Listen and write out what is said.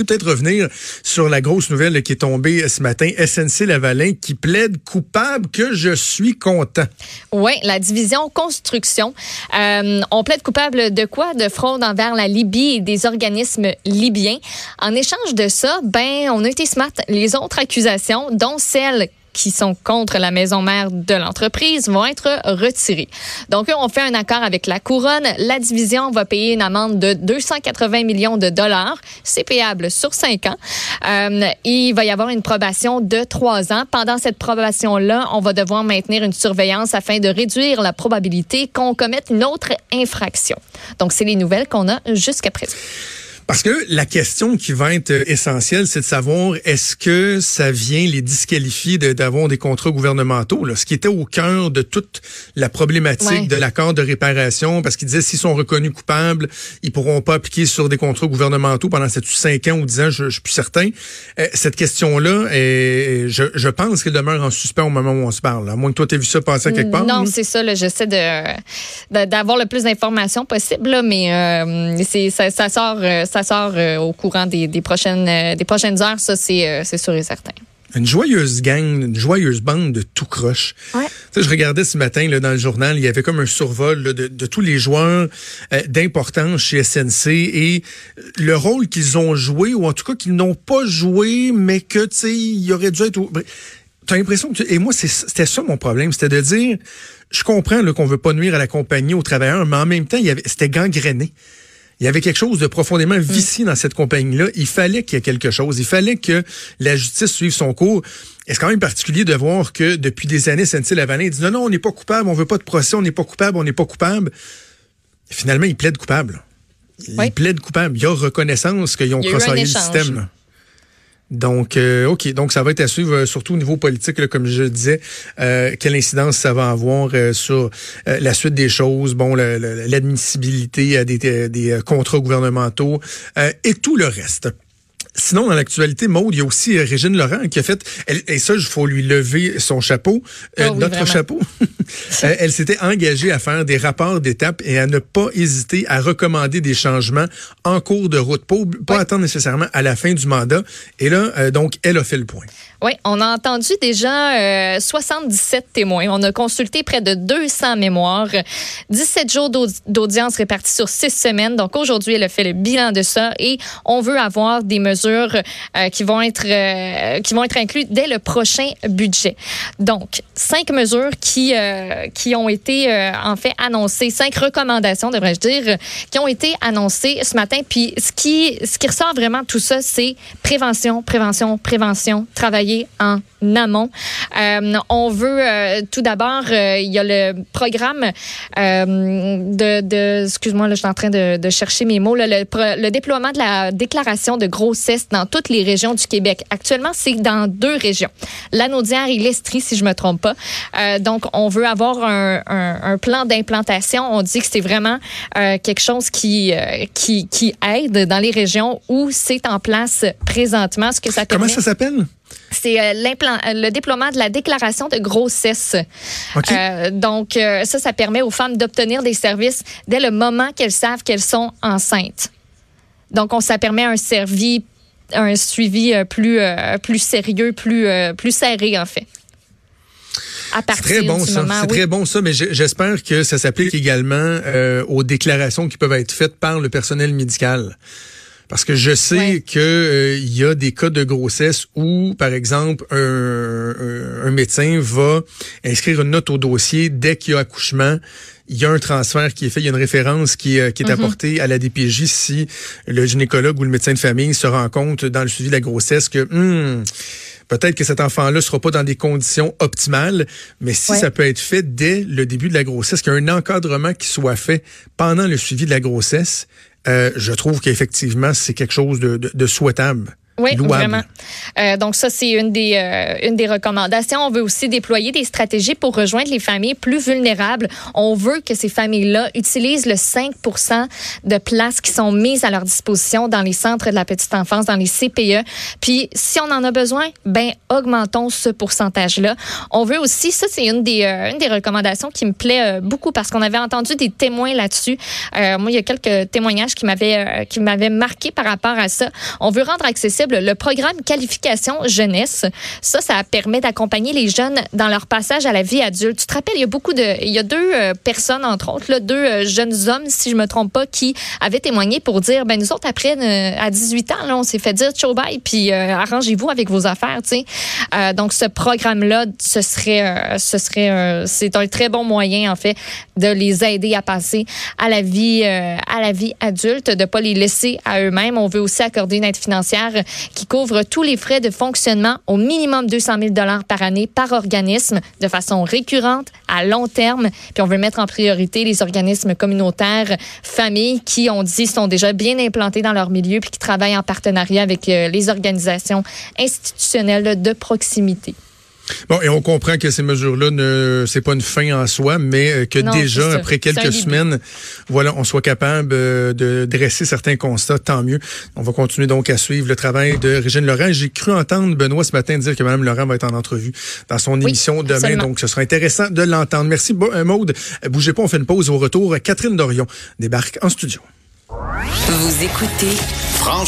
l'actualité, peut-être revenir sur la grosse nouvelle qui est tombée ce matin. SNC Lavalin qui plaide coupable que je suis content. Oui, la division construction. Euh, on plaide coupable de quoi? De fraude envers la Libye et des organismes libyens. En échange de ça, ben, on a été smart. Les autres accusations, dont celle qui sont contre la maison mère de l'entreprise vont être retirés. Donc, on fait un accord avec la couronne. La division va payer une amende de 280 millions de dollars. C'est payable sur cinq ans. Euh, il va y avoir une probation de trois ans. Pendant cette probation-là, on va devoir maintenir une surveillance afin de réduire la probabilité qu'on commette une autre infraction. Donc, c'est les nouvelles qu'on a jusqu'à présent. Parce que la question qui va être essentielle, c'est de savoir est-ce que ça vient les disqualifier d'avoir des contrats gouvernementaux, là, ce qui était au cœur de toute la problématique de l'accord de réparation, parce qu'ils disaient s'ils sont reconnus coupables, ils pourront pas appliquer sur des contrats gouvernementaux pendant 7 cinq ans ou dix ans, je, je suis plus certain. Euh, cette question-là, je, je pense qu'elle demeure en suspens au moment où on se parle. À moins que toi, tu aies vu ça passer quelque part. Non, c'est ça. J'essaie de d'avoir le plus d'informations possible, mais euh, c'est ça, ça sort... Euh, ça sort euh, au courant des, prochaines, euh, des prochaines heures, ça, euh, c'est sûr et certain. Une joyeuse gang, une joyeuse bande de tout croche. Ouais. je regardais ce matin là, dans le journal, il y avait comme un survol de, tous les joueurs d'importance chez SNC et le rôle qu'ils ont joué, ou en tout cas qu'ils n'ont pas joué, mais que tu sais, il aurait dû être. T'as l'impression que et moi c'était ça mon problème, c'était de dire, je comprends qu'on veut pas nuire à la compagnie, aux travailleurs, mais en même temps, c'était gangréné il y avait quelque chose de profondément mm. vicié dans cette compagnie-là. Il fallait qu'il y ait quelque chose. Il fallait que la justice suive son cours. Et c'est quand même particulier de voir que depuis des années, SNC Lavalin dit non, non, on n'est pas coupable, on veut pas de procès, on n'est pas coupable, on n'est pas coupable. finalement, il plaide coupable. Il plaide coupable. Il y a reconnaissance qu'ils ont crossoyé le système. Donc, euh, OK. Donc, ça va être à suivre, euh, surtout au niveau politique, comme je disais, euh, quelle incidence ça va avoir sur la suite des choses, bon, l'admissibilité des, des contrats gouvernementaux et tout le reste. Sinon, dans l'actualité, Maude, il y a aussi euh, Régine Laurent qui a fait, et ça, il faut lui lever son chapeau, euh, oh notre chapeau. Euh, elle s'était engagée à faire des rapports d'étape et à ne pas hésiter à recommander des changements en cours de route, pas, pas attendre nécessairement à la fin du mandat. Et là, donc, elle a fait le point. Oui, on a entendu déjà 77 témoins. On a consulté près de 200 mémoires, 17 jours d'audience répartis sur 6 semaines. Donc aujourd'hui, elle a fait le bilan de ça et on veut avoir des mesures euh, qui vont être euh, qui vont être incluses dès le prochain budget. Donc, cinq mesures qui euh, qui ont été en fait annoncées, cinq recommandations devrais-je dire, qui ont été annoncées ce matin. Puis ce qui ce qui ressort vraiment tout ça, c'est prévention, prévention, prévention, travailler en amont. on veut tout d'abord, il y a le programme de, de excuse-moi, là, je suis en train de, de chercher mes mots, le, le, déploiement de la déclaration de grossesse dans toutes les régions du Québec. Actuellement, c'est dans deux régions, l'Anaudière et l'Estrie, si je me trompe pas. Euh, donc, on veut avoir un, un, un plan d'implantation. On dit que c'est vraiment euh, quelque chose qui, euh, qui, qui aide dans les régions où c'est en place présentement. Ce que ça Comment ça s'appelle? C'est euh, le déploiement de la déclaration de grossesse. Euh, donc, euh, ça, ça permet aux femmes d'obtenir des services dès le moment qu'elles savent qu'elles sont enceintes. Donc, on, ça permet un servi un suivi euh, plus, euh, plus sérieux, plus, euh, plus serré, en fait. C'est très bon ça. C'est très bon ça, mais j'espère que ça s'applique également aux déclarations qui peuvent être faites par le personnel médical. Parce que je sais que il y a des cas de grossesse où, par exemple, un, un médecin va inscrire une note au dossier dès qu'il y a accouchement. Il y a un transfert qui est fait, il y a une référence qui, euh, qui est mhm. apportée à la DPJ si le gynécologue ou le médecin de famille se rend compte dans le suivi de la grossesse que hmm, peut-être que cet enfant-là sera pas dans des conditions optimales, mais si ça peut être fait dès le début de la grossesse, qu'il y a un encadrement qui soit fait pendant le suivi de la grossesse, euh, je trouve qu'effectivement, c'est quelque chose de, de souhaitable. Oui, vraiment. Euh, donc ça, c'est une des euh, une des recommandations. On veut aussi déployer des stratégies pour rejoindre les familles plus vulnérables. On veut que ces familles-là utilisent le 5 de places qui sont mises à leur disposition dans les centres de la petite enfance, dans les CPE. Puis si on en a besoin, ben augmentons ce pourcentage-là. On veut aussi, ça c'est une des une des recommandations qui me plaît beaucoup parce qu'on avait entendu des témoins là-dessus. moi, il y a quelques témoignages qui m'avaient qui m'avaient marqué par rapport à ça. On veut rendre accessible le programme Qualification Jeunesse. Ça, ça permet d'accompagner les jeunes dans leur passage à la vie adulte. Tu te rappelles, il y a beaucoup de, il y a deux euh, personnes, entre autres, deux euh, jeunes hommes, si je me trompe pas, qui avaient témoigné pour dire, ben nous autres, après, euh, à 18 ans, là, on s'est fait dire, ciao bye, puis arrangez-vous avec vos affaires, tu sais. donc, ce programme-là, ce serait, ce serait, c'est un très bon moyen, en fait, de les aider à passer à la vie, à la vie adulte, de pas les laisser à eux-mêmes. On veut aussi accorder une aide financière qui couvre tous les frais de fonctionnement au minimum 200 000 dollars par année par organisme de façon récurrente à long terme. Puis on veut mettre en priorité les organismes communautaires, familles qui, on dit, sont déjà bien implantés dans leur milieu puis qui travaillent en partenariat avec euh, les organisations institutionnelles de proximité. Bon, et on comprend que ces mesures-là ne, c'est pas une fin en soi, mais euh, que déjà après quelques semaines, voilà, on soit capable euh, de dresser certains constats, tant mieux. On va continuer donc à suivre le travail de Régine Laurent. J'ai cru entendre Benoît ce matin dire que Mme Laurent va être en entrevue dans son émission demain, donc ce sera intéressant de l'entendre. Merci euh, Maude. Bougez pas, on fait une pause au retour. Catherine Dorion débarque en studio. Vous écoutez Franchement.